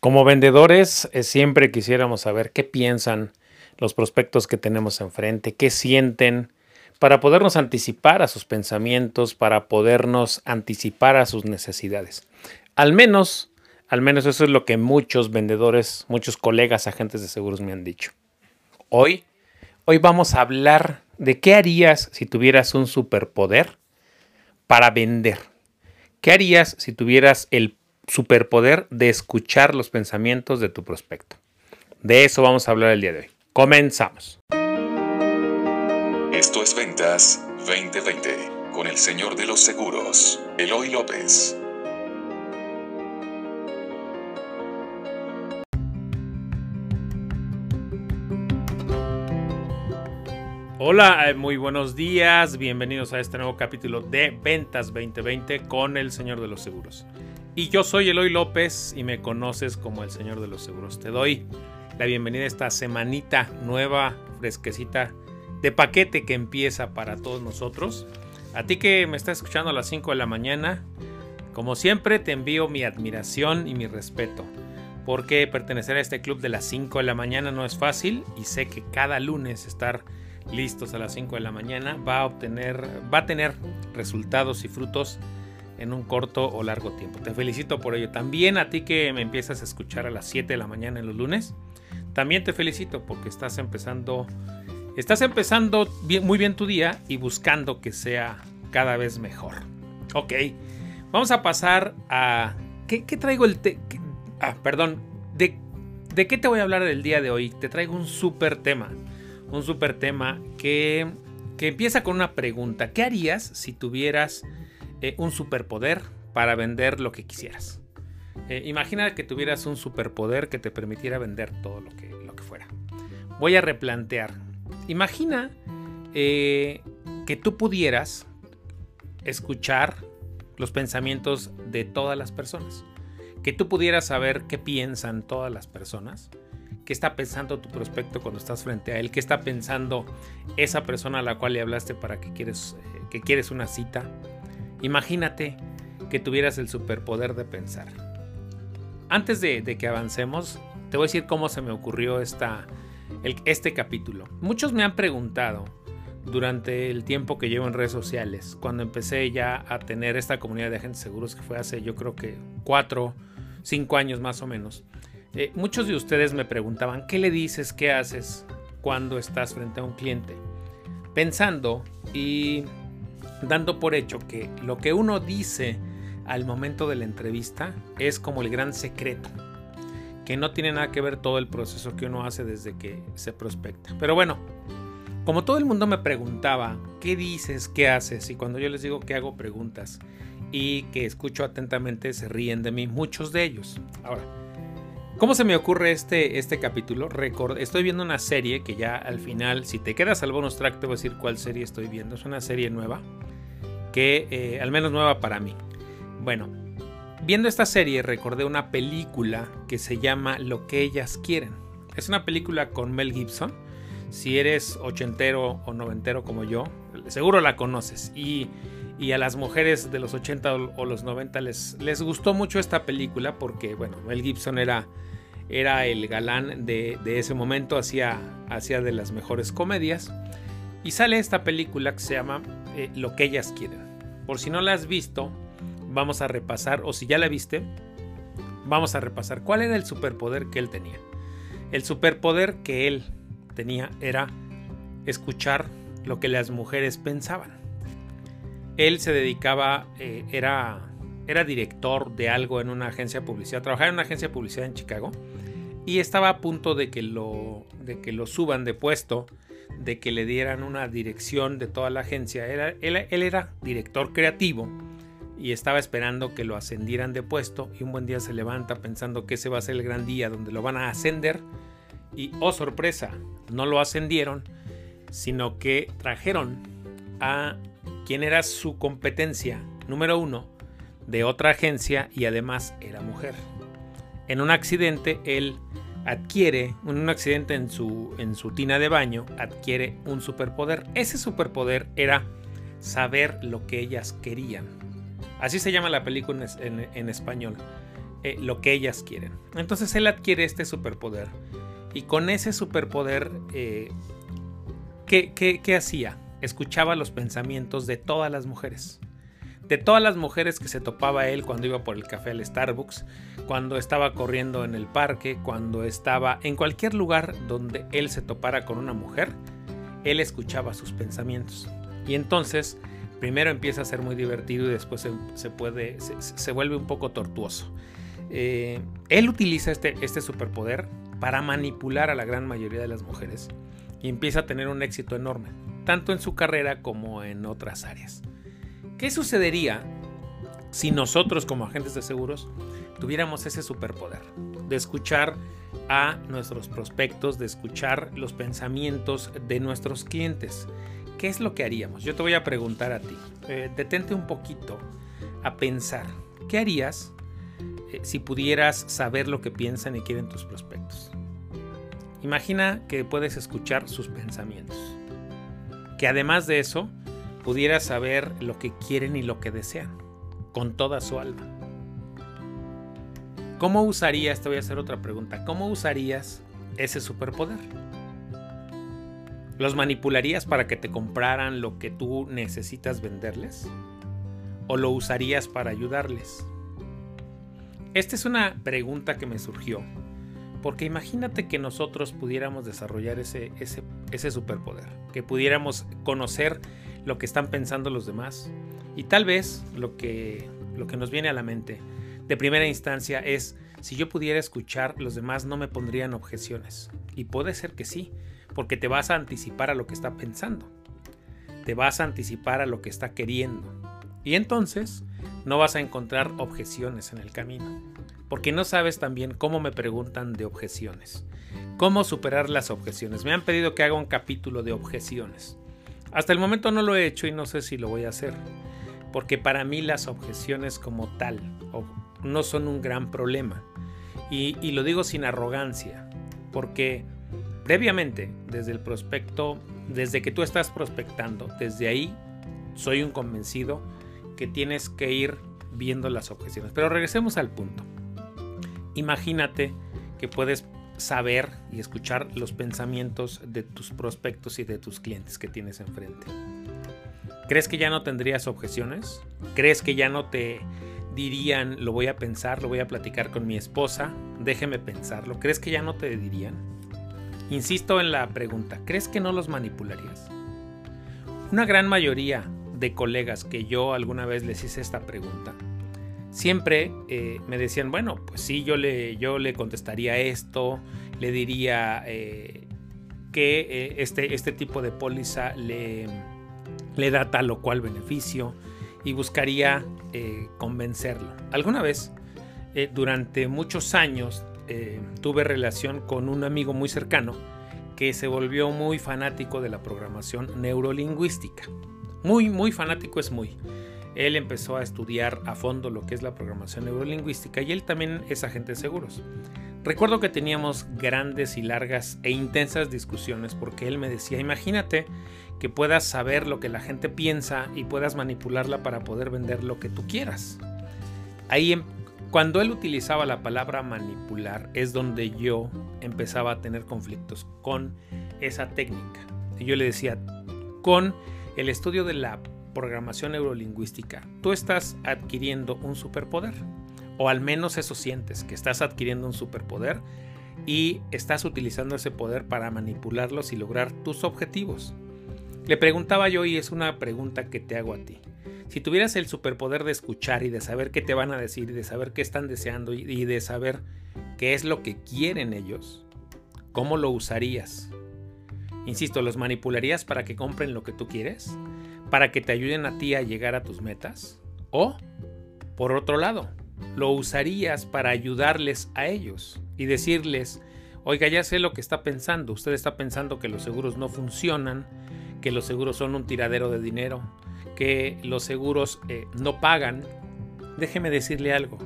Como vendedores, eh, siempre quisiéramos saber qué piensan los prospectos que tenemos enfrente, qué sienten, para podernos anticipar a sus pensamientos, para podernos anticipar a sus necesidades. Al menos, al menos eso es lo que muchos vendedores, muchos colegas agentes de seguros me han dicho. Hoy, hoy vamos a hablar de qué harías si tuvieras un superpoder para vender. ¿Qué harías si tuvieras el superpoder de escuchar los pensamientos de tu prospecto. De eso vamos a hablar el día de hoy. Comenzamos. Esto es Ventas 2020 con el señor de los seguros, Eloy López. Hola, eh, muy buenos días, bienvenidos a este nuevo capítulo de Ventas 2020 con el Señor de los Seguros. Y yo soy Eloy López y me conoces como el Señor de los Seguros. Te doy la bienvenida a esta semanita nueva, fresquecita, de paquete que empieza para todos nosotros. A ti que me estás escuchando a las 5 de la mañana, como siempre te envío mi admiración y mi respeto. Porque pertenecer a este club de las 5 de la mañana no es fácil y sé que cada lunes estar listos a las 5 de la mañana va a obtener, va a tener resultados y frutos en un corto o largo tiempo. Te felicito por ello. También a ti que me empiezas a escuchar a las 7 de la mañana en los lunes, también te felicito porque estás empezando, estás empezando muy bien tu día y buscando que sea cada vez mejor. Ok, vamos a pasar a... ¿Qué, traigo el... ah, perdón, de, ¿de qué te voy a hablar el día de hoy? Te traigo un súper tema. Un súper tema que, que empieza con una pregunta. ¿Qué harías si tuvieras eh, un superpoder para vender lo que quisieras. Eh, imagina que tuvieras un superpoder que te permitiera vender todo lo que, lo que fuera. Voy a replantear. Imagina eh, que tú pudieras escuchar los pensamientos de todas las personas. Que tú pudieras saber qué piensan todas las personas. ¿Qué está pensando tu prospecto cuando estás frente a él? ¿Qué está pensando esa persona a la cual le hablaste para que quieres, que quieres una cita? Imagínate que tuvieras el superpoder de pensar. Antes de, que avancemos, te voy a decir cómo se me ocurrió esta, este capítulo. Muchos me han preguntado durante el tiempo que llevo en redes sociales, cuando empecé ya a tener esta comunidad de agentes seguros, que fue hace yo creo que cuatro, cinco años más o menos. Eh, muchos de ustedes me preguntaban, ¿qué le dices, qué haces cuando estás frente a un cliente? Pensando y dando por hecho que lo que uno dice al momento de la entrevista es como el gran secreto, que no tiene nada que ver todo el proceso que uno hace desde que se prospecta. Pero bueno, como todo el mundo me preguntaba, ¿qué dices? ¿Qué haces? Y cuando yo les digo que hago preguntas y que escucho atentamente, se ríen de mí, muchos de ellos. Ahora, ¿Cómo se me ocurre este, este capítulo? estoy viendo una serie que ya al final, si te quedas al bonus track, te voy a decir cuál serie estoy viendo. Es una serie nueva que eh, al menos nueva para mí. Bueno, viendo esta serie recordé una película que se llama Lo que ellas quieren. Es una película con Mel Gibson. Si eres ochentero o noventero como yo, seguro la conoces. Y, a las mujeres de los 80 o los 90 les, les gustó mucho esta película porque, bueno, Mel Gibson era, era el galán de, ese momento, hacía, hacía de las mejores comedias. Y sale esta película que se llama eh, Lo que ellas quieren. Por si no la has visto, vamos a repasar, o si ya la viste, vamos a repasar cuál era el superpoder que él tenía. El superpoder que él tenía era escuchar lo que las mujeres pensaban. Él se dedicaba, eh, era, era director de algo en una agencia de publicidad, trabajaba en una agencia de publicidad en Chicago y estaba a punto de que lo, de que lo suban de puesto de que le dieran una dirección de toda la agencia. Era, él, era director creativo y estaba esperando que lo ascendieran de puesto y un buen día se levanta pensando que ese va a ser el gran día donde lo van a ascender y oh sorpresa, no lo ascendieron, sino que trajeron a quien era su competencia número uno de otra agencia y además era mujer. En un accidente él adquiere, un accidente en su, en su tina de baño, adquiere un superpoder. Ese superpoder era saber lo que ellas querían. Así se llama la película en, español. eh, lo que ellas quieren. Entonces él adquiere este superpoder y con ese superpoder, eh, ¿qué, qué hacía? Escuchaba los pensamientos de todas las mujeres de todas las mujeres que se topaba él cuando iba por el café al Starbucks, cuando estaba corriendo en el parque, cuando estaba en cualquier lugar donde él se topara con una mujer, él escuchaba sus pensamientos. Y entonces, primero empieza a ser muy divertido y después se, puede, se, vuelve un poco tortuoso. Eh, él utiliza este, este superpoder para manipular a la gran mayoría de las mujeres y empieza a tener un éxito enorme, tanto en su carrera como en otras áreas. ¿Qué sucedería si nosotros como agentes de seguros tuviéramos ese superpoder de escuchar a nuestros prospectos, de escuchar los pensamientos de nuestros clientes? ¿Qué es lo que haríamos? Yo te voy a preguntar a ti. Eh, detente un poquito a pensar. ¿Qué harías eh, si pudieras saber lo que piensan y quieren tus prospectos? Imagina que puedes escuchar sus pensamientos. Que además de eso, pudiera saber lo que quieren y lo que desean, con toda su alma. ¿Cómo usarías, te voy a hacer otra pregunta, cómo usarías ese superpoder? ¿Los manipularías para que te compraran lo que tú necesitas venderles? ¿O lo usarías para ayudarles? Esta es una pregunta que me surgió, porque imagínate que nosotros pudiéramos desarrollar ese, ese, ese superpoder, que pudiéramos conocer lo que están pensando los demás. Y tal vez lo que, lo que nos viene a la mente de primera instancia es, si yo pudiera escuchar, los demás no me pondrían objeciones. Y puede ser que sí, porque te vas a anticipar a lo que está pensando. Te vas a anticipar a lo que está queriendo. Y entonces no vas a encontrar objeciones en el camino. Porque no sabes también cómo me preguntan de objeciones. Cómo superar las objeciones. Me han pedido que haga un capítulo de objeciones. Hasta el momento no lo he hecho y no sé si lo voy a hacer, porque para mí las objeciones como tal no son un gran problema. Y, lo digo sin arrogancia, porque previamente, desde el prospecto, desde que tú estás prospectando, desde ahí soy un convencido que tienes que ir viendo las objeciones. Pero regresemos al punto. Imagínate que puedes saber y escuchar los pensamientos de tus prospectos y de tus clientes que tienes enfrente. ¿Crees que ya no tendrías objeciones? ¿Crees que ya no te dirían, lo voy a pensar, lo voy a platicar con mi esposa, déjeme pensarlo? ¿Crees que ya no te dirían? Insisto en la pregunta, ¿crees que no los manipularías? Una gran mayoría de colegas que yo alguna vez les hice esta pregunta, siempre eh, me decían, bueno, pues sí, yo le, yo le contestaría esto, le diría eh, que eh, este, este tipo de póliza le, le da tal o cual beneficio y buscaría convencerlo. Alguna vez, durante muchos años, tuve relación con un amigo muy cercano que se volvió muy fanático de la programación neurolingüística. Muy, muy fanático es muy él empezó a estudiar a fondo lo que es la programación neurolingüística y él también es agente de seguros. Recuerdo que teníamos grandes y largas e intensas discusiones porque él me decía, imagínate que puedas saber lo que la gente piensa y puedas manipularla para poder vender lo que tú quieras. Ahí, em, cuando él utilizaba la palabra manipular, es donde yo empezaba a tener conflictos con esa técnica. Y yo le decía, con el estudio de la programación neurolingüística, tú estás adquiriendo un superpoder. O al menos eso sientes, que estás adquiriendo un superpoder y estás utilizando ese poder para manipularlos y lograr tus objetivos. Le preguntaba yo y es una pregunta que te hago a ti. Si tuvieras el superpoder de escuchar y de saber qué te van a decir y de saber qué están deseando y de saber qué es lo que quieren ellos, ¿cómo lo usarías? Insisto, ¿los manipularías para que compren lo que tú quieres? Para que te ayuden a ti a llegar a tus metas? O, por otro lado, lo usarías para ayudarles a ellos y decirles, oiga, ya sé lo que está pensando, usted está pensando que los seguros no funcionan, que los seguros son un tiradero de dinero, que los seguros eh, no pagan. Déjeme decirle algo,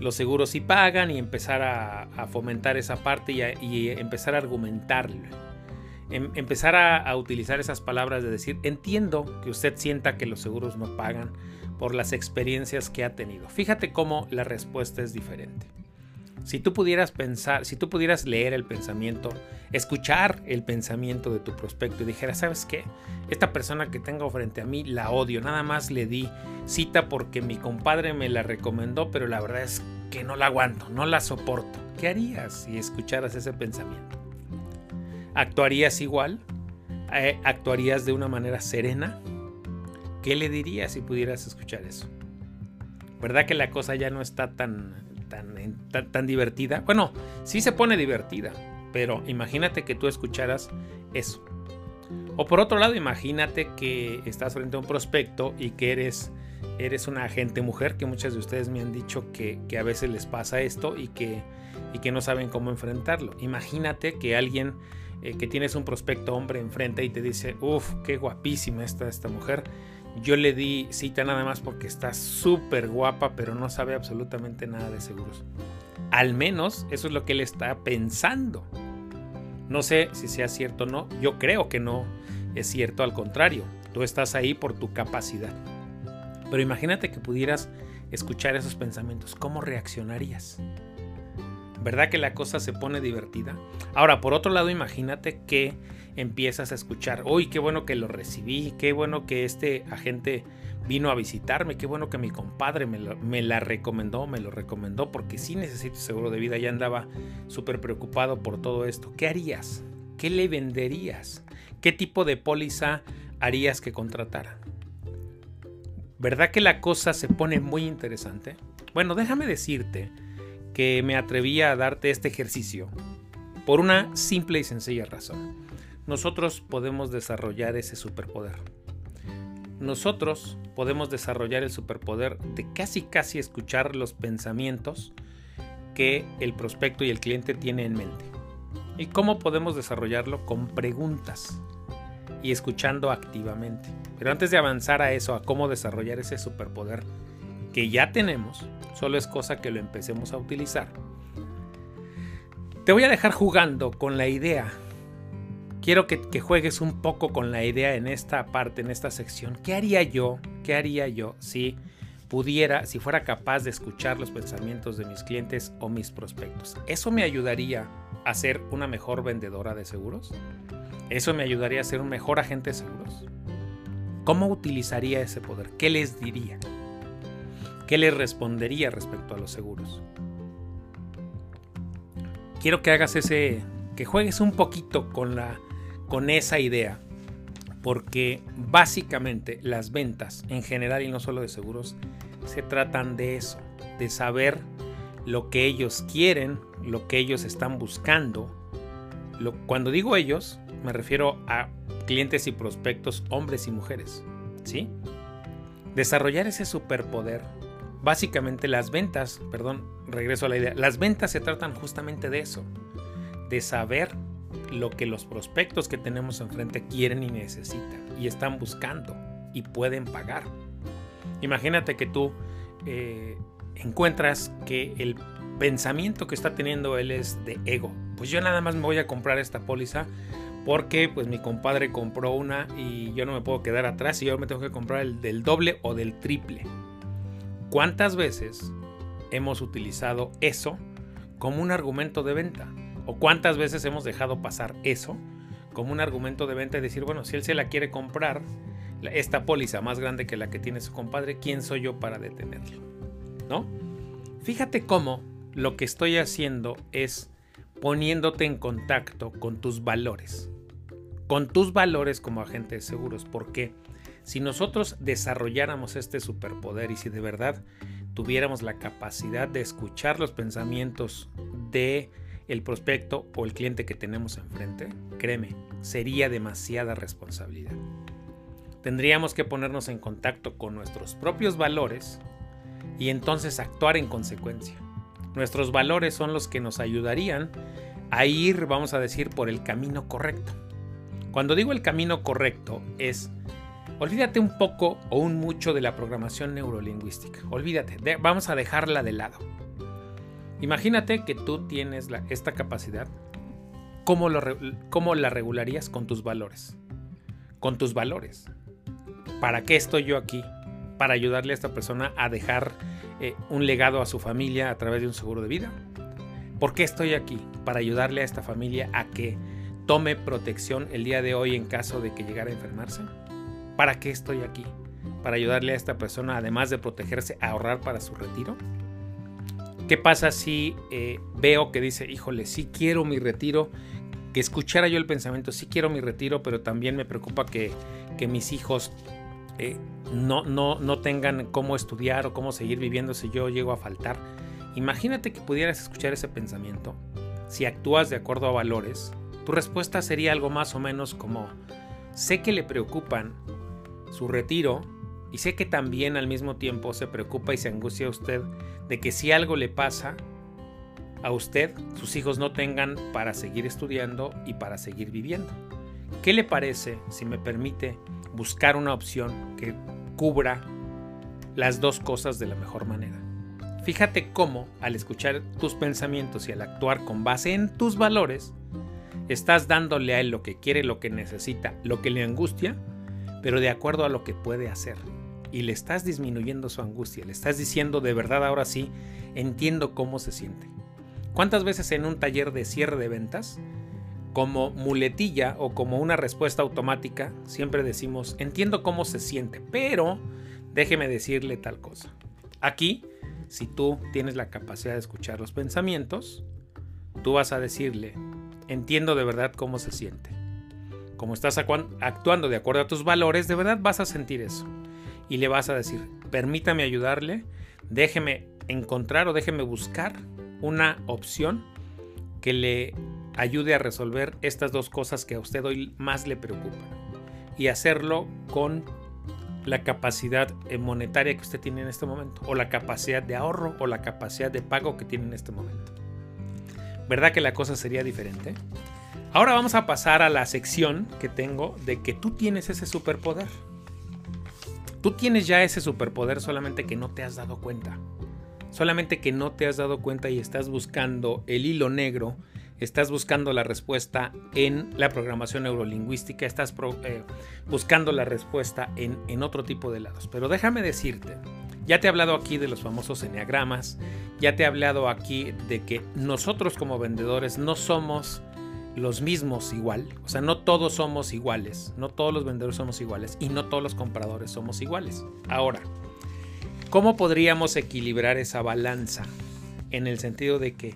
los seguros sí pagan y empezar a, fomentar esa parte y, y empezar a argumentarle em, empezar a, utilizar esas palabras de decir, entiendo que usted sienta que los seguros no pagan por las experiencias que ha tenido. Fíjate cómo la respuesta es diferente. Si tú pudieras pensar, si tú pudieras leer el pensamiento, escuchar el pensamiento de tu prospecto y dijera, ¿sabes qué? Esta persona que tengo frente a mí la odio, nada más le di cita porque mi compadre me la recomendó, pero la verdad es que no la aguanto, no la soporto. ¿Qué harías si escucharas ese pensamiento? ¿Actuarías igual? Eh, ¿Actuarías de una manera serena? ¿Qué le dirías si pudieras escuchar eso? ¿Verdad que la cosa ya no está tan, tan, tan, divertida? Bueno, sí se pone divertida, pero imagínate que tú escucharas eso. O por otro lado, imagínate que estás frente a un prospecto y que eres, eres una agente mujer, que muchas de ustedes me han dicho que, que a veces les pasa esto y que, y que no saben cómo enfrentarlo. Imagínate que alguien eh, que tienes un prospecto hombre enfrente y te dice, uff, qué guapísima está esta mujer. Yo le di cita nada más porque está súper guapa, pero no sabe absolutamente nada de seguros. Al menos eso es lo que él está pensando. No sé si sea cierto o no. Yo creo que no es cierto, al contrario. Tú estás ahí por tu capacidad. Pero imagínate que pudieras escuchar esos pensamientos. ¿Cómo reaccionarías? ¿Verdad que la cosa se pone divertida? Ahora, por otro lado, imagínate que empiezas a escuchar, uy, qué bueno que lo recibí, qué bueno que este agente vino a visitarme, qué bueno que mi compadre me, la recomendó, me lo recomendó, porque sí necesito seguro de vida, ya andaba súper preocupado por todo esto. ¿Qué harías? ¿Qué le venderías? ¿Qué tipo de póliza harías que contratara? ¿Verdad que la cosa se pone muy interesante? Bueno, déjame decirte que me atrevía a darte este ejercicio por una simple y sencilla razón. Nosotros podemos desarrollar ese superpoder. Nosotros podemos desarrollar el superpoder de casi casi escuchar los pensamientos que el prospecto y el cliente tiene en mente. ¿Y cómo podemos desarrollarlo? Con preguntas y escuchando activamente. Pero antes de avanzar a eso, a cómo desarrollar ese superpoder, que ya tenemos, solo es cosa que lo empecemos a utilizar. Te voy a dejar jugando con la idea. Quiero que, juegues un poco con la idea en esta parte, en esta sección. ¿Qué haría yo? ¿Qué haría yo si pudiera, si fuera capaz de escuchar los pensamientos de mis clientes o mis prospectos? ¿Eso me ayudaría a ser una mejor vendedora de seguros? ¿Eso me ayudaría a ser un mejor agente de seguros? ¿Cómo utilizaría ese poder? ¿Qué les diría? ¿Qué le respondería respecto a los seguros? Quiero que hagas ese, que juegues un poquito con la, con esa idea, porque básicamente las ventas en general y no solo de seguros se tratan de eso, de saber lo que ellos quieren, lo que ellos están buscando. cuando digo ellos, me refiero a clientes y prospectos, hombres y mujeres, ¿sí? Desarrollar ese superpoder Básicamente las ventas, perdón, regreso a la idea, las ventas se tratan justamente de eso, de saber lo que los prospectos que tenemos enfrente quieren y necesitan y están buscando y pueden pagar. Imagínate que tú eh, encuentras que el pensamiento que está teniendo él es de ego. Pues yo nada más me voy a comprar esta póliza porque pues mi compadre compró una y yo no me puedo quedar atrás y yo me tengo que comprar el del doble o del triple. ¿Cuántas veces hemos utilizado eso como un argumento de venta? ¿O cuántas veces hemos dejado pasar eso como un argumento de venta y decir, bueno, si él se la quiere comprar, esta póliza más grande que la que tiene su compadre, ¿quién soy yo para detenerlo? ¿No? Fíjate cómo lo que estoy haciendo es poniéndote en contacto con tus valores. Con tus valores como agente de seguros. ¿Por qué? Si nosotros desarrolláramos este superpoder y si de verdad tuviéramos la capacidad de escuchar los pensamientos de el prospecto o el cliente que tenemos enfrente, créeme, sería demasiada responsabilidad. Tendríamos que ponernos en contacto con nuestros propios valores y entonces actuar en consecuencia. Nuestros valores son los que nos ayudarían a ir, vamos a decir, por el camino correcto. Cuando digo el camino correcto es Olvídate un poco o un mucho de la programación neurolingüística. Olvídate, vamos a dejarla de lado. Imagínate que tú tienes esta capacidad ¿cómo, lo, ¿cómo la regularías? Con tus valores. Con tus valores. ¿Para qué estoy yo aquí? Para ayudarle a esta persona a dejar eh, un legado a su familia a través de un seguro de vida. ¿Por qué estoy aquí? Para ayudarle a esta familia a que tome protección el día de hoy en caso de que llegara a enfermarse. ¿Para qué estoy aquí? Para ayudarle a esta persona, además de protegerse, a ahorrar para su retiro. ¿Qué pasa si eh, veo que dice, híjole, sí quiero mi retiro? Que escuchara yo el pensamiento, sí quiero mi retiro, pero también me preocupa que, mis hijos eh, no, no, no tengan cómo estudiar o cómo seguir viviendo si yo llego a faltar. Imagínate que pudieras escuchar ese pensamiento. Si actúas de acuerdo a valores, tu respuesta sería algo más o menos como, sé que le preocupan su retiro y sé que también al mismo tiempo se preocupa y se angustia usted de que si algo le pasa a usted, sus hijos no tengan para seguir estudiando y para seguir viviendo. ¿Qué le parece si me permite buscar una opción que cubra las dos cosas de la mejor manera? Fíjate cómo, al escuchar tus pensamientos y al actuar con base en tus valores, estás dándole a él lo que quiere, lo que necesita, lo que le angustia, pero de acuerdo a lo que puede hacer y le estás disminuyendo su angustia, le estás diciendo de verdad ahora sí, entiendo cómo se siente. ¿Cuántas veces en un taller de cierre de ventas, como muletilla o como una respuesta automática, siempre decimos, entiendo cómo se siente, pero déjeme decirle tal cosa? Aquí, si tú tienes la capacidad de escuchar los pensamientos, tú vas a decirle, entiendo de verdad cómo se siente. Como estás actuando de acuerdo a tus valores, de verdad vas a sentir eso y le vas a decir, permítame ayudarle, déjeme encontrar o déjeme buscar una opción que le ayude a resolver estas dos cosas que a usted hoy más le preocupan. Y hacerlo con la capacidad monetaria que usted tiene en este momento, o la capacidad de ahorro, o la capacidad de pago que tiene en este momento. ¿Verdad que la cosa sería diferente? Ahora vamos a pasar a la sección que tengo de que tú tienes ese superpoder. Tú tienes ya ese superpoder solamente que no te has dado cuenta. Solamente que no te has dado cuenta y estás buscando el hilo negro, estás buscando la respuesta en la programación neurolingüística, estás eh, buscando la respuesta en, en otro tipo de lados. Pero déjame decirte, ya te he hablado aquí de los famosos enneagramas, ya te he hablado aquí de que nosotros como vendedores no somos los mismos igual. O sea, no todos somos iguales, no todos los vendedores somos iguales y no todos los compradores somos iguales. Ahora, ¿cómo podríamos equilibrar esa balanza? En el sentido de que,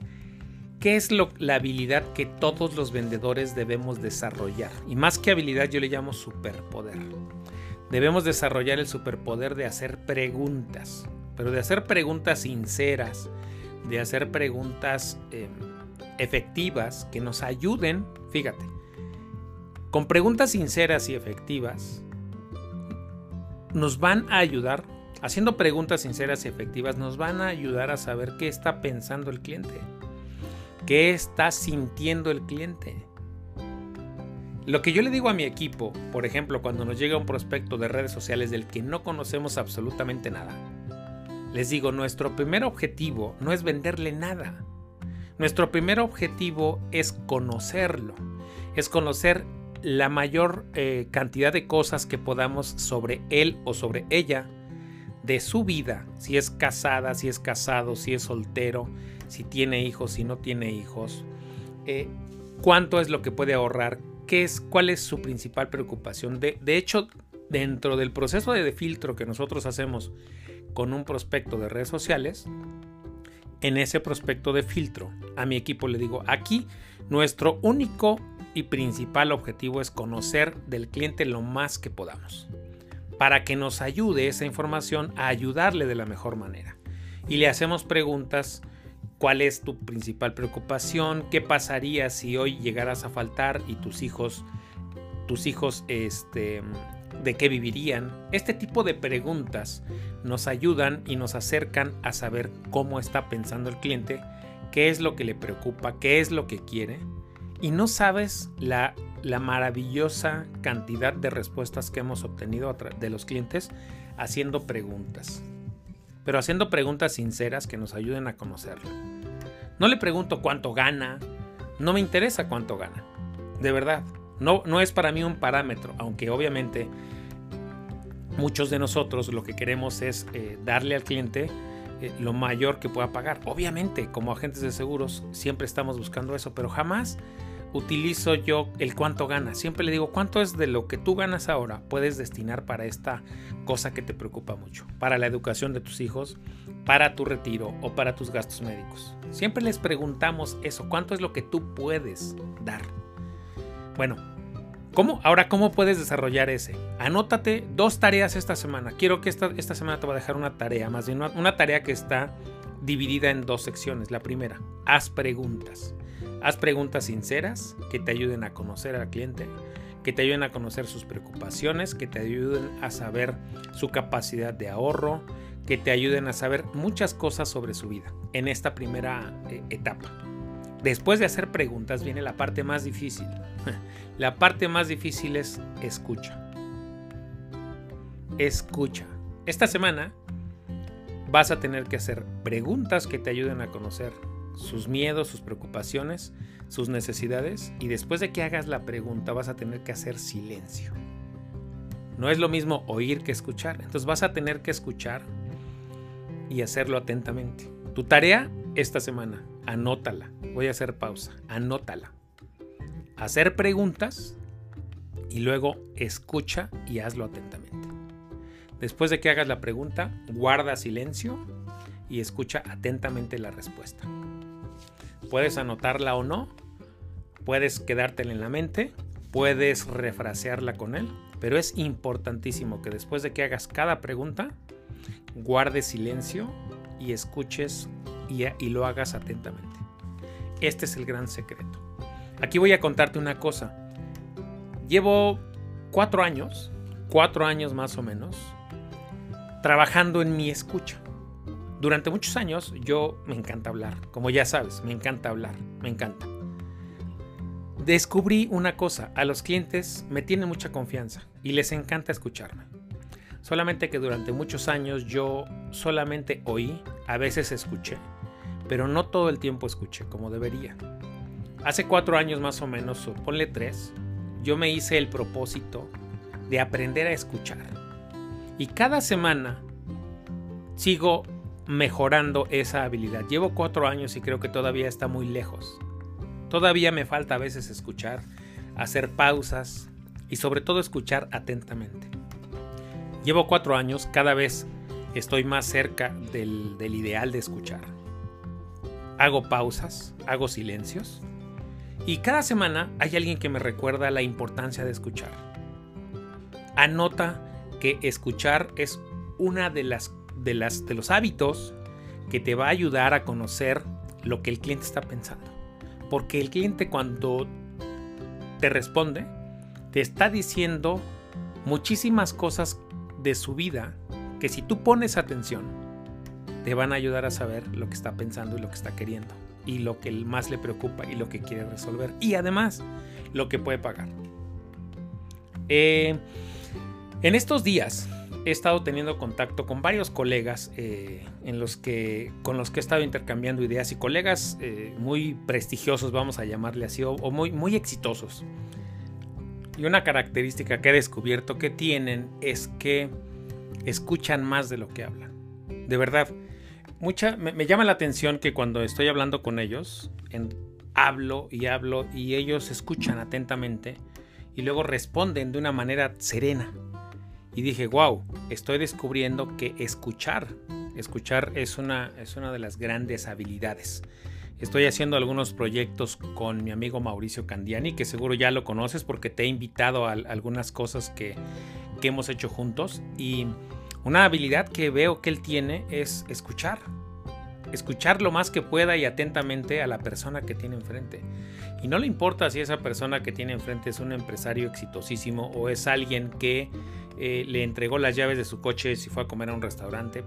¿qué es lo, la habilidad que todos los vendedores debemos desarrollar? Y más que habilidad yo le llamo superpoder. Debemos desarrollar el superpoder de hacer preguntas, pero de hacer preguntas sinceras, de hacer preguntas... Em, efectivas que nos ayuden, fíjate, con preguntas sinceras y efectivas, nos van a ayudar, haciendo preguntas sinceras y efectivas, nos van a ayudar a saber qué está pensando el cliente, qué está sintiendo el cliente. Lo que yo le digo a mi equipo, por ejemplo, cuando nos llega un prospecto de redes sociales del que no conocemos absolutamente nada, les digo, nuestro primer objetivo no es venderle nada. Nuestro primer objetivo es conocerlo, es conocer la mayor eh, cantidad de cosas que podamos sobre él o sobre ella, de su vida, si es casada, si es casado, si es soltero, si tiene hijos, si no tiene hijos, eh, cuánto es lo que puede ahorrar, qué es, cuál es su principal preocupación. De, de hecho, dentro del proceso de filtro que nosotros hacemos con un prospecto de redes sociales, en ese prospecto de filtro. A mi equipo le digo, aquí nuestro único y principal objetivo es conocer del cliente lo más que podamos, para que nos ayude esa información a ayudarle de la mejor manera. Y le hacemos preguntas, ¿cuál es tu principal preocupación? ¿Qué pasaría si hoy llegaras a faltar y tus hijos, tus hijos, este, de qué vivirían. Este tipo de preguntas nos ayudan y nos acercan a saber cómo está pensando el cliente, qué es lo que le preocupa, qué es lo que quiere. Y no sabes la, la maravillosa cantidad de respuestas que hemos obtenido de los clientes haciendo preguntas. Pero haciendo preguntas sinceras que nos ayuden a conocerlo. No le pregunto cuánto gana, No me interesa cuánto gana. De verdad. No, no es para mí un parámetro, aunque obviamente muchos de nosotros lo que queremos es eh, darle al cliente eh, lo mayor que pueda pagar. Obviamente, como agentes de seguros, siempre estamos buscando eso, pero jamás utilizo yo el cuánto gana. Siempre le digo, ¿cuánto es de lo que tú ganas ahora? Puedes destinar para esta cosa que te preocupa mucho, para la educación de tus hijos, para tu retiro o para tus gastos médicos. Siempre les preguntamos eso, ¿cuánto es lo que tú puedes dar? Bueno, ¿cómo? Ahora, ¿cómo puedes desarrollar ese? Anótate dos tareas esta semana. Quiero que esta, esta semana te voy a dejar una tarea, más bien una tarea que está dividida en dos secciones. La primera, haz preguntas. Haz preguntas sinceras que te ayuden a conocer al cliente, que te ayuden a conocer sus preocupaciones, que te ayuden a saber su capacidad de ahorro, que te ayuden a saber muchas cosas sobre su vida en esta primera eh, etapa. Después de hacer preguntas viene la parte más difícil. La parte más difícil es escucha. Escucha. Esta semana vas a tener que hacer preguntas que te ayuden a conocer sus miedos, sus preocupaciones, sus necesidades y después de que hagas la pregunta vas a tener que hacer silencio. No es lo mismo oír que escuchar, entonces vas a tener que escuchar y hacerlo atentamente. Tu tarea esta semana, anótala. Voy a hacer pausa, anótala. Hacer preguntas y luego escucha y hazlo atentamente. Después de que hagas la pregunta, guarda silencio y escucha atentamente la respuesta. Puedes anotarla o no, puedes quedártela en la mente, puedes refrasearla con él, pero es importantísimo que después de que hagas cada pregunta, guardes silencio y escuches y, y lo hagas atentamente. Este es el gran secreto. Aquí voy a contarte una cosa. Llevo cuatro años, cuatro años más o menos, trabajando en mi escucha. Durante muchos años yo me encanta hablar, como ya sabes, me encanta hablar, me encanta. Descubrí una cosa, a los clientes me tienen mucha confianza y les encanta escucharme. Solamente que durante muchos años yo solamente oí, a veces escuché, pero no todo el tiempo escuché como debería. Hace cuatro años más o menos, o ponle tres, yo me hice el propósito de aprender a escuchar. Y cada semana sigo mejorando esa habilidad. Llevo cuatro años y creo que todavía está muy lejos. Todavía me falta a veces escuchar, hacer pausas y sobre todo escuchar atentamente. Llevo cuatro años, cada vez estoy más cerca del, del ideal de escuchar. Hago pausas, hago silencios y cada semana hay alguien que me recuerda la importancia de escuchar. Anota que escuchar es una de las de, las, de los hábitos que te va a ayudar a conocer lo que el cliente está pensando. Porque el cliente cuando te responde, te está diciendo muchísimas cosas de su vida que si tú pones atención, te van a ayudar a saber lo que está pensando y lo que está queriendo. Y lo que más le preocupa y lo que quiere resolver. Y además, lo que puede pagar. Eh, en estos días, he estado teniendo contacto con varios colegas eh, en los que, con los que he estado intercambiando ideas y colegas eh, muy prestigiosos, vamos a llamarle así, o, muy, muy exitosos. Y una característica que he descubierto que tienen es que escuchan más de lo que hablan. De verdad, mucha, me, llama la atención que cuando estoy hablando con ellos, hablo y hablo y ellos escuchan atentamente y luego responden de una manera serena y dije, wow, estoy descubriendo que escuchar, escuchar es una, es una de las grandes habilidades. Estoy haciendo algunos proyectos con mi amigo Mauricio Candiani, que seguro ya lo conoces porque te he invitado a algunas cosas que, que hemos hecho juntos. Y una habilidad que veo que él tiene es escuchar. Escuchar lo más que pueda y atentamente a la persona que tiene enfrente. Y no le importa si esa persona que tiene enfrente es un empresario exitosísimo o es alguien que eh, le entregó las llaves de su coche si fue a comer a un restaurante.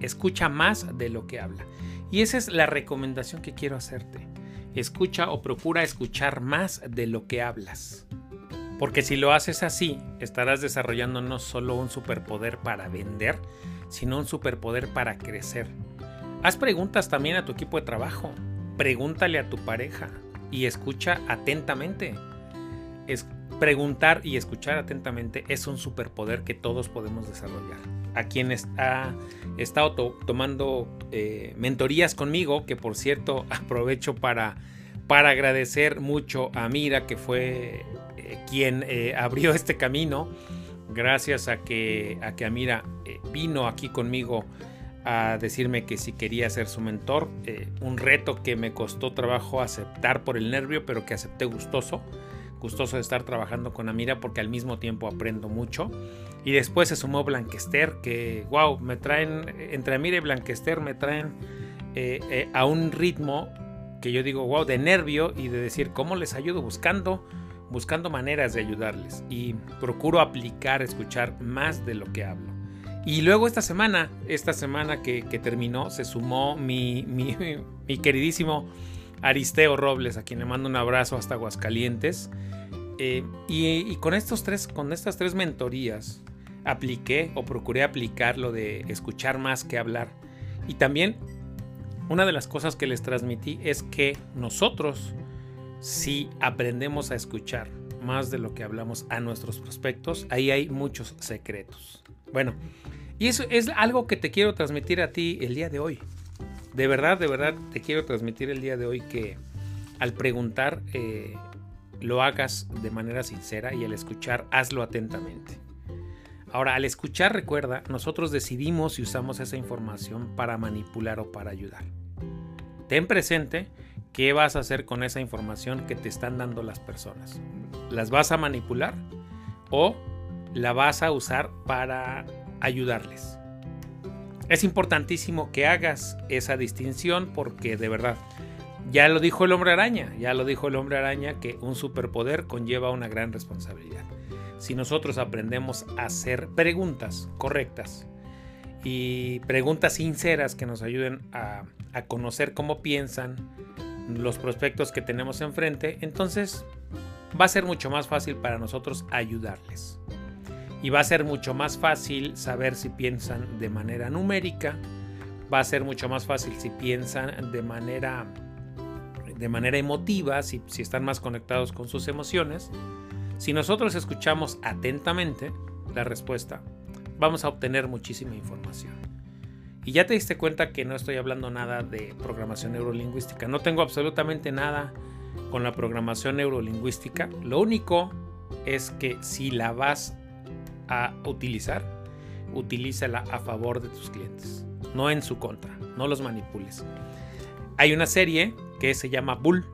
Escucha más de lo que habla. Y esa es la recomendación que quiero hacerte. Escucha o procura escuchar más de lo que hablas. Porque si lo haces así, estarás desarrollando no solo un superpoder para vender, sino un superpoder para crecer. Haz preguntas también a tu equipo de trabajo. Pregúntale a tu pareja. y escucha atentamente. Preguntar y escuchar atentamente es un superpoder que todos podemos desarrollar. A quien ha estado tomando eh, mentorías conmigo, que por cierto aprovecho para, para agradecer mucho a Mira, que fue eh, quien eh, abrió este camino, gracias a que, a que Amira vino aquí conmigo a decirme que si quería ser su mentor, un reto que me costó trabajo aceptar por el nervio, pero que acepté gustoso gustoso de estar trabajando con Amira porque al mismo tiempo aprendo mucho. Y después se sumó Blanquester, que wow, me traen, entre Amira y Blanquester me traen eh, eh, a un ritmo que yo digo, wow, de nervio y de decir cómo les ayudo buscando, buscando maneras de ayudarles. Y procuro aplicar, escuchar más de lo que hablo. Y luego esta semana, esta semana que, terminó, se sumó mi, mi, mi queridísimo Aristeo Robles, a quien le mando un abrazo hasta Aguascalientes. Eh, y, con, estos tres, con estas tres mentorías apliqué o procuré aplicar lo de escuchar más que hablar. Y también una de las cosas que les transmití es que nosotros, si aprendemos a escuchar más de lo que hablamos a nuestros prospectos, ahí hay muchos secretos. Bueno, y eso es algo que te quiero transmitir a ti el día de hoy de verdad, de verdad te quiero transmitir el día de hoy que al preguntar eh, lo hagas de manera sincera y al escuchar hazlo atentamente. Ahora, al escuchar recuerda, nosotros decidimos si usamos esa información para manipular o para ayudar. Ten presente qué vas a hacer con esa información que te están dando las personas. ¿Las vas a manipular o la vas a usar para ayudarles? Es importantísimo que hagas esa distinción porque de verdad, ya lo dijo el hombre araña, ya lo dijo el hombre araña que un superpoder conlleva una gran responsabilidad. Si nosotros aprendemos a hacer preguntas correctas y preguntas sinceras que nos ayuden a, conocer cómo piensan los prospectos que tenemos enfrente, entonces va a ser mucho más fácil para nosotros ayudarles y va a ser mucho más fácil saber si piensan de manera numérica, va a ser mucho más fácil si piensan de manera de manera emotiva, si están más conectados con sus emociones. Si nosotros escuchamos atentamente la respuesta, vamos a obtener muchísima información. Y ya te diste cuenta que no estoy hablando nada de programación neurolingüística. No tengo absolutamente nada con la programación neurolingüística. Lo único es que si la vas a utilizar, utilízala a favor de tus clientes, no en su contra, no los manipules. Hay una serie que se llama Bull.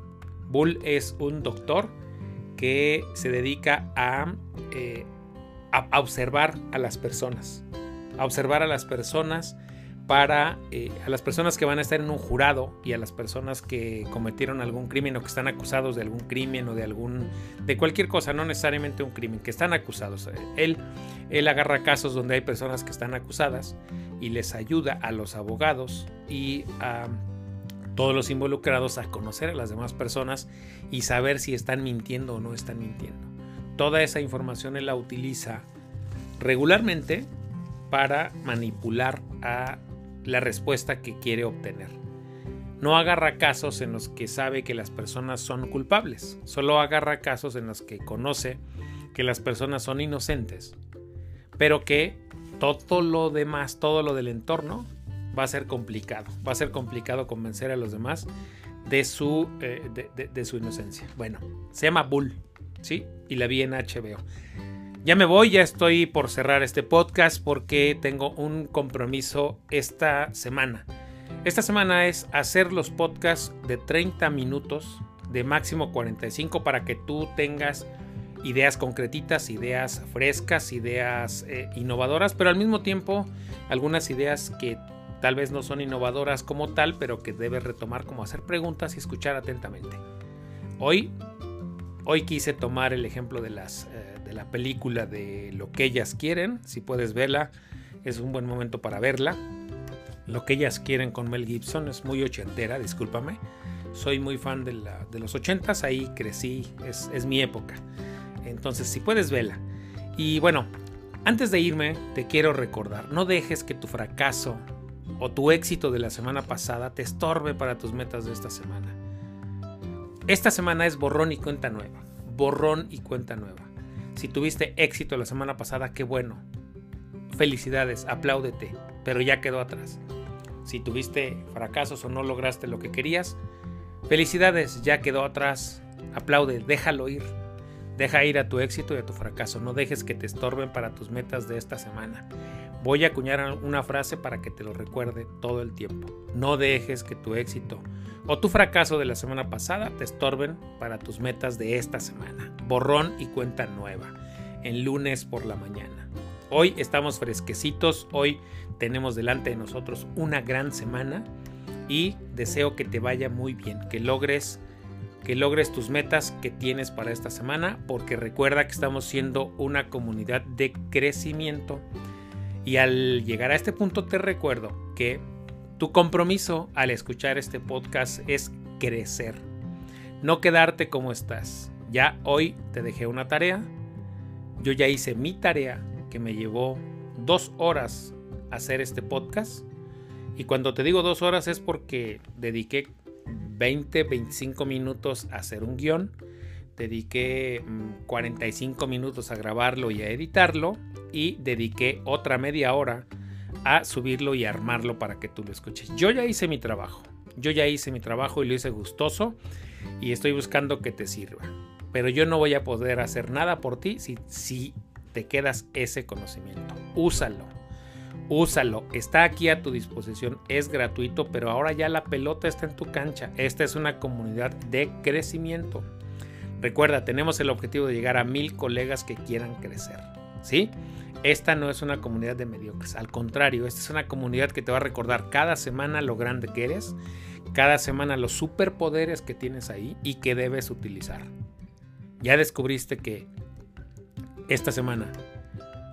Bull es un doctor que se dedica a, eh, a observar a las personas, a observar a las personas para eh, a las personas que van a estar en un jurado y a las personas que cometieron algún crimen o que están acusados de algún crimen o de algún de cualquier cosa, no necesariamente un crimen, que están acusados. Él él agarra casos donde hay personas que están acusadas y les ayuda a los abogados y a todos los involucrados a conocer a las demás personas y saber si están mintiendo o no están mintiendo. Toda esa información él la utiliza regularmente para manipular a la respuesta que quiere obtener. No agarra casos en los que sabe que las personas son culpables, solo agarra casos en los que conoce que las personas son inocentes, pero que todo lo demás, todo lo del entorno va a ser complicado, va a ser complicado convencer a los demás de su, eh, de, su inocencia. Bueno, se llama Bull, ¿sí? Y la vi en HBO. Ya me voy, ya estoy por cerrar este podcast porque tengo un compromiso esta semana. Esta semana es hacer los podcasts de 30 minutos, de máximo 45, para que tú tengas ideas concretitas, ideas frescas, ideas eh, innovadoras, pero al mismo tiempo algunas ideas que tal vez no son innovadoras como tal, pero que debes retomar como hacer preguntas y escuchar atentamente. Hoy, hoy quise tomar el ejemplo de las... Eh, la película de Lo que ellas quieren. Si puedes verla, es un buen momento para verla. Lo que ellas quieren con Mel Gibson es muy ochentera, discúlpame. Soy muy fan de, la, de los ochentas, ahí crecí, es, es mi época. Entonces, si puedes verla. Y bueno, antes de irme, te quiero recordar, no dejes que tu fracaso o tu éxito de la semana pasada te estorbe para tus metas de esta semana. Esta semana es borrón y cuenta nueva. Borrón y cuenta nueva. Si tuviste éxito la semana pasada, qué bueno. Felicidades, apláudete, pero ya quedó atrás. Si tuviste fracasos o no lograste lo que querías, felicidades, ya quedó atrás. Aplaude, déjalo ir. Deja ir a tu éxito y a tu fracaso. No dejes que te estorben para tus metas de esta semana. Voy a acuñar una frase para que te lo recuerde todo el tiempo. No dejes que tu éxito o tu fracaso de la semana pasada te estorben para tus metas de esta semana. Borrón y cuenta nueva. En lunes por la mañana. Hoy estamos fresquecitos. Hoy tenemos delante de nosotros una gran semana. Y deseo que te vaya muy bien. Que logres que logres tus metas que tienes para esta semana, porque recuerda que estamos siendo una comunidad de crecimiento. Y al llegar a este punto te recuerdo que tu compromiso al escuchar este podcast es crecer, no quedarte como estás. Ya hoy te dejé una tarea, yo ya hice mi tarea que me llevó dos horas hacer este podcast. Y cuando te digo dos horas es porque dediqué 20, 25 minutos a hacer un guion, dediqué 45 mm, minutos a grabarlo y a editarlo y dediqué otra media hora a subirlo y armarlo para que tú lo escuches. Yo ya hice mi trabajo, yo ya hice mi trabajo y lo hice gustoso y estoy buscando que te sirva. Pero yo no voy a poder hacer nada por ti si, si te quedas ese conocimiento. Úsalo úsalo, está aquí a tu disposición, es gratuito, pero ahora ya la pelota está en tu cancha. Esta es una comunidad de crecimiento. Recuerda, tenemos el objetivo de llegar a mil colegas que quieran crecer. ¿Sí? Esta no es una comunidad de mediocres, al contrario, esta es una comunidad que te va a recordar cada semana lo grande que eres, cada semana los superpoderes que tienes ahí y que debes utilizar. Ya descubriste que esta semana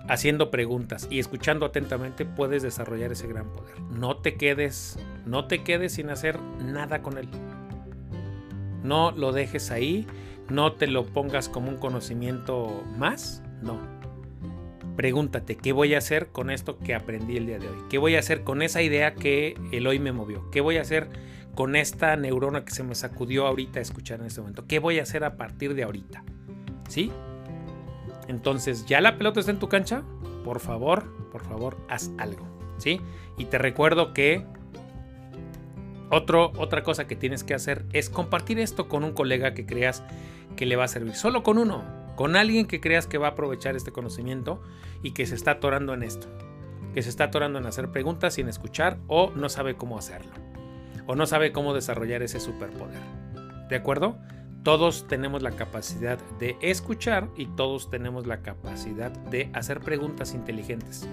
haciendo preguntas y escuchando atentamente puedes desarrollar ese gran poder. No te quedes, no te quedes sin hacer nada con él. No lo dejes ahí, no te lo pongas como un conocimiento más, no. Pregúntate, ¿qué voy a hacer con esto que aprendí el día de hoy? ¿Qué voy a hacer con esa idea que el hoy me movió? ¿Qué voy a hacer con esta neurona que se me sacudió ahorita a escuchar en este momento? ¿Qué voy a hacer a partir de ahorita? ¿Sí? Entonces, ya la pelota está en tu cancha, por favor, por favor, haz algo, ¿sí? Y te recuerdo que otro, otra cosa que tienes que hacer es compartir esto con un colega que creas que le va a servir, solo con uno, con alguien que creas que va a aprovechar este conocimiento y que se está atorando en esto, que se está atorando en hacer preguntas sin escuchar o no sabe cómo hacerlo, o no sabe cómo desarrollar ese superpoder. ¿De acuerdo? Todos tenemos la capacidad de escuchar y todos tenemos la capacidad de hacer preguntas inteligentes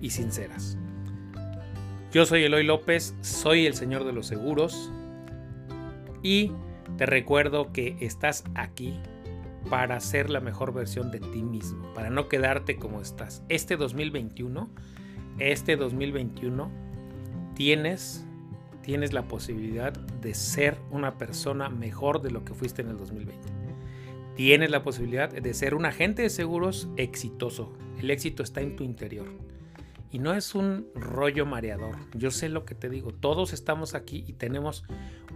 y sinceras. Yo soy Eloy López, soy el señor de los seguros y te recuerdo que estás aquí para ser la mejor versión de ti mismo, para no quedarte como estás. Este 2021, este 2021 tienes tienes la posibilidad de ser una persona mejor de lo que fuiste en el 2020. Tienes la posibilidad de ser un agente de seguros exitoso. El éxito está en tu interior. Y no es un rollo mareador. Yo sé lo que te digo. Todos estamos aquí y tenemos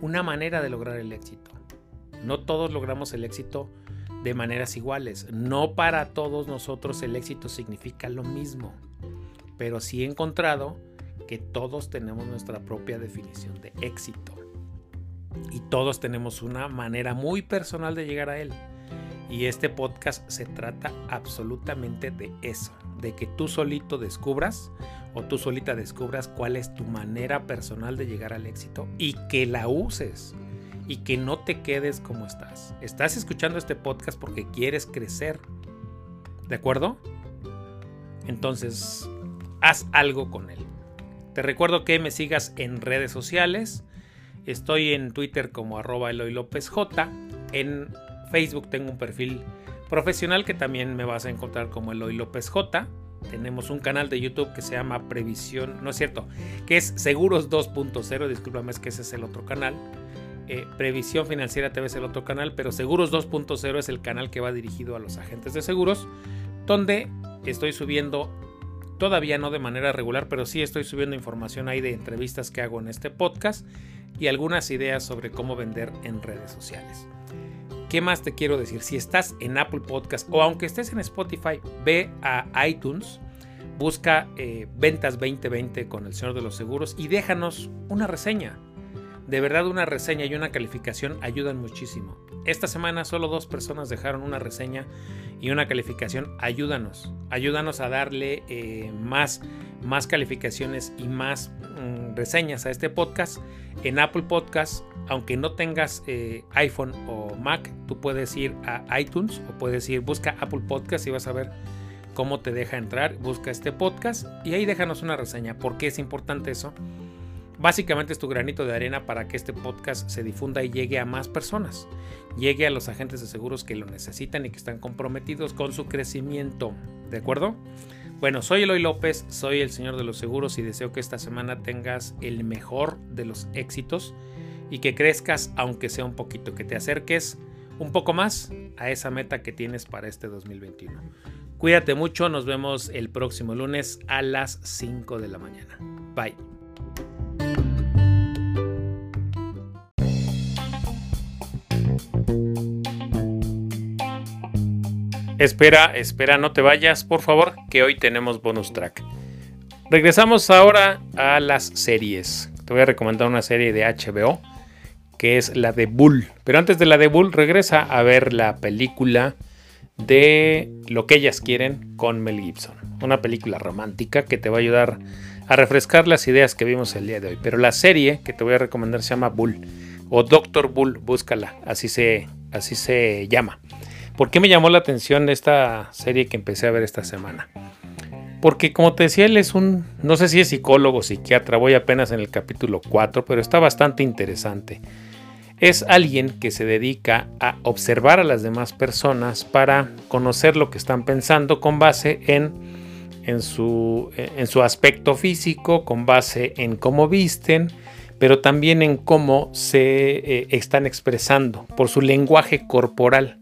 una manera de lograr el éxito. No todos logramos el éxito de maneras iguales. No para todos nosotros el éxito significa lo mismo. Pero sí he encontrado que todos tenemos nuestra propia definición de éxito. Y todos tenemos una manera muy personal de llegar a él. Y este podcast se trata absolutamente de eso, de que tú solito descubras o tú solita descubras cuál es tu manera personal de llegar al éxito y que la uses y que no te quedes como estás. Estás escuchando este podcast porque quieres crecer. ¿De acuerdo? Entonces, haz algo con él. Te recuerdo que me sigas en redes sociales. Estoy en Twitter como arroba Eloy López J. En Facebook tengo un perfil profesional que también me vas a encontrar como Eloy López J. Tenemos un canal de YouTube que se llama Previsión, no es cierto, que es Seguros 2.0, discúlpame, es que ese es el otro canal. Eh, Previsión Financiera TV es el otro canal, pero Seguros 2.0 es el canal que va dirigido a los agentes de seguros, donde estoy subiendo Todavía no de manera regular, pero sí estoy subiendo información ahí de entrevistas que hago en este podcast. y algunas ideas sobre cómo vender en redes sociales. ¿Qué más te quiero decir? Si estás en Apple Podcast o aunque estés en Spotify, ve a iTunes, busca eh, Ventas 2020 con el Señor de los Seguros y déjanos una reseña. De verdad una reseña y una calificación ayudan muchísimo. Esta semana solo dos personas dejaron una reseña y una calificación. Ayúdanos, ayúdanos a darle eh, más, más calificaciones y más mm, reseñas a este podcast. En Apple Podcast, aunque no tengas eh, iPhone o Mac, tú puedes ir a iTunes o puedes ir, busca Apple Podcast y vas a ver cómo te deja entrar. Busca este podcast y ahí déjanos una reseña. ¿Por qué es importante eso? Básicamente es tu granito de arena para que este podcast se difunda y llegue a más personas, llegue a los agentes de seguros que lo necesitan y que están comprometidos con su crecimiento. ¿De acuerdo? Bueno, soy Eloy López, soy el señor de los seguros y deseo que esta semana tengas el mejor de los éxitos y que crezcas aunque sea un poquito, que te acerques un poco más a esa meta que tienes para este 2021. Cuídate mucho, nos vemos el próximo lunes a las 5 de la mañana. Bye. Espera, espera, no te vayas, por favor, que hoy tenemos bonus track. Regresamos ahora a las series. Te voy a recomendar una serie de HBO que es la de Bull. Pero antes de la de Bull, regresa a ver la película de Lo que ellas quieren con Mel Gibson. Una película romántica que te va a ayudar a refrescar las ideas que vimos el día de hoy. Pero la serie que te voy a recomendar se llama Bull o Doctor Bull, búscala, así se, así se llama. ¿Por qué me llamó la atención esta serie que empecé a ver esta semana? Porque como te decía, él es un, no sé si es psicólogo o psiquiatra, voy apenas en el capítulo 4, pero está bastante interesante. Es alguien que se dedica a observar a las demás personas para conocer lo que están pensando con base en, en, su, en su aspecto físico, con base en cómo visten, pero también en cómo se eh, están expresando, por su lenguaje corporal.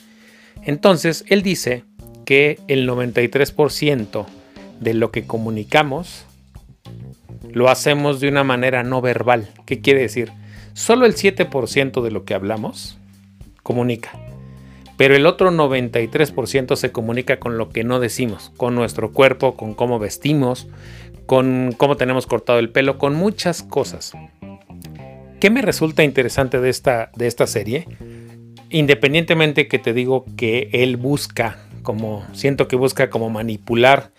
Entonces, él dice que el 93% de lo que comunicamos lo hacemos de una manera no verbal. ¿Qué quiere decir? Solo el 7% de lo que hablamos comunica, pero el otro 93% se comunica con lo que no decimos, con nuestro cuerpo, con cómo vestimos, con cómo tenemos cortado el pelo, con muchas cosas. ¿Qué me resulta interesante de esta, de esta serie? Independientemente que te digo que él busca, como siento que busca como manipular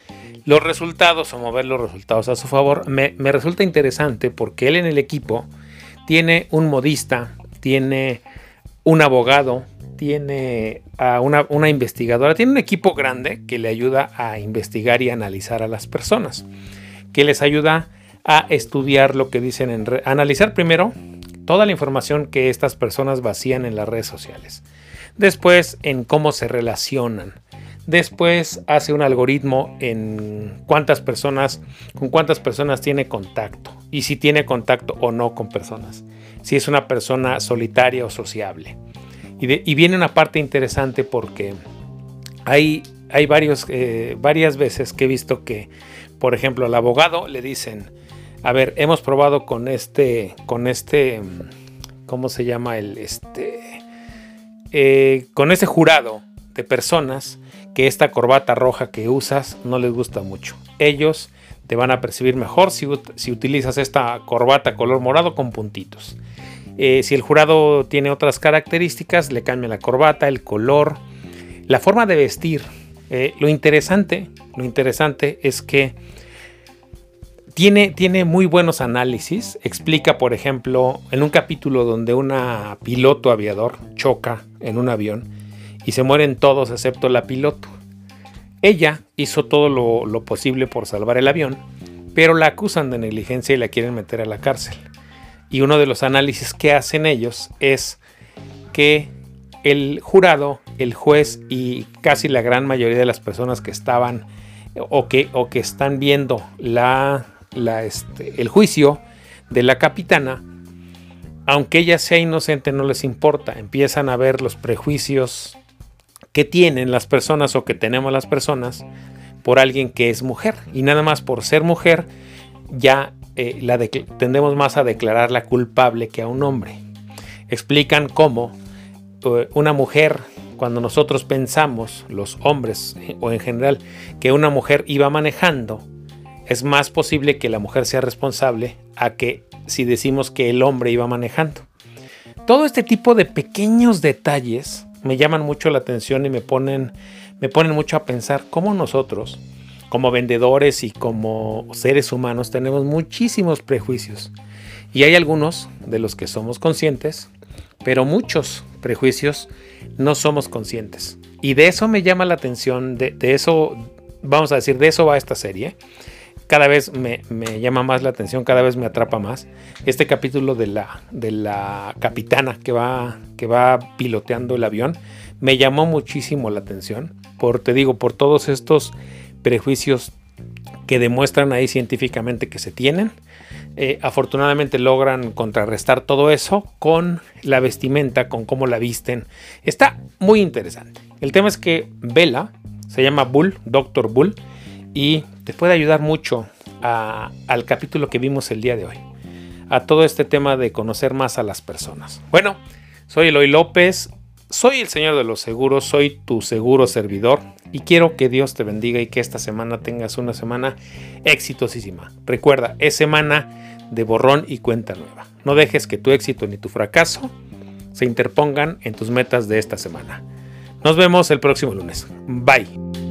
los resultados o mover los resultados a su favor, me, resulta interesante porque él en el equipo tiene un modista, tiene un abogado, tiene a una, investigadora, tiene un equipo grande que le ayuda a investigar y analizar a las personas, que les ayuda a estudiar lo que dicen en... analizar primero toda la información que estas personas vacían en las redes sociales. Después en cómo se relacionan. Después hace un algoritmo en cuántas personas, con cuántas personas tiene contacto y si tiene contacto o no con personas. Si es una persona solitaria o sociable. Y, viene una parte interesante porque hay, hay varios, eh, varias veces que he visto que, por ejemplo, al abogado le dicen, a ver, hemos probado con este, con este, ¿cómo se llama el, este, eh, con ese jurado de personas que esta corbata roja que usas no les gusta mucho. Ellos te van a percibir mejor si, utilizas esta corbata color morado con puntitos. Eh, si el jurado tiene otras características, le cambia la corbata, el color, la forma de vestir. Eh, lo interesante, lo interesante es que tiene, tiene muy buenos análisis. Explica, por ejemplo, en un capítulo donde una piloto aviador choca en un avión y se mueren todos excepto la piloto. Ella hizo todo lo, lo posible por salvar el avión, pero la acusan de negligencia y la quieren meter a la cárcel. Y uno de los análisis que hacen ellos es que el jurado, el juez y casi la gran mayoría de las personas que estaban o que, o que están viendo la este, el juicio de la capitana, aunque ella sea inocente, no les importa. Empiezan a ver los prejuicios que tienen las personas o que tenemos las personas por alguien que es mujer. Y nada más por ser mujer, ya eh, la tendemos más a declararla culpable que a un hombre. Explican cómo eh, una mujer, cuando nosotros pensamos, los hombres o en general, que una mujer iba manejando, es más posible que la mujer sea responsable a que si decimos que el hombre iba manejando. Todo este tipo de pequeños detalles me llaman mucho la atención y me ponen, me ponen mucho a pensar cómo nosotros, como vendedores y como seres humanos, tenemos muchísimos prejuicios. Y hay algunos de los que somos conscientes, pero muchos prejuicios no somos conscientes. Y de eso me llama la atención, de, eso, vamos a decir, de eso va esta serie cada vez me, llama más la atención, cada vez me atrapa más. Este capítulo de la, de la capitana que va, que va piloteando el avión me llamó muchísimo la atención, por, te digo, por todos estos prejuicios que demuestran ahí científicamente que se tienen. Eh, afortunadamente logran contrarrestar todo eso con la vestimenta, con cómo la visten. Está muy interesante. El tema es que Bella, se llama Bull, Doctor Bull, y te puede ayudar mucho al capítulo que vimos el día de hoy, a todo este tema de conocer más a las personas. Bueno, soy Eloy López, soy el Señor de los Seguros, soy tu seguro servidor y quiero que Dios te bendiga y que esta semana tengas una semana exitosísima. Recuerda, es semana de borrón y cuenta nueva. No dejes que tu éxito ni tu fracaso se interpongan en tus metas de esta semana. Nos vemos el próximo lunes. Bye.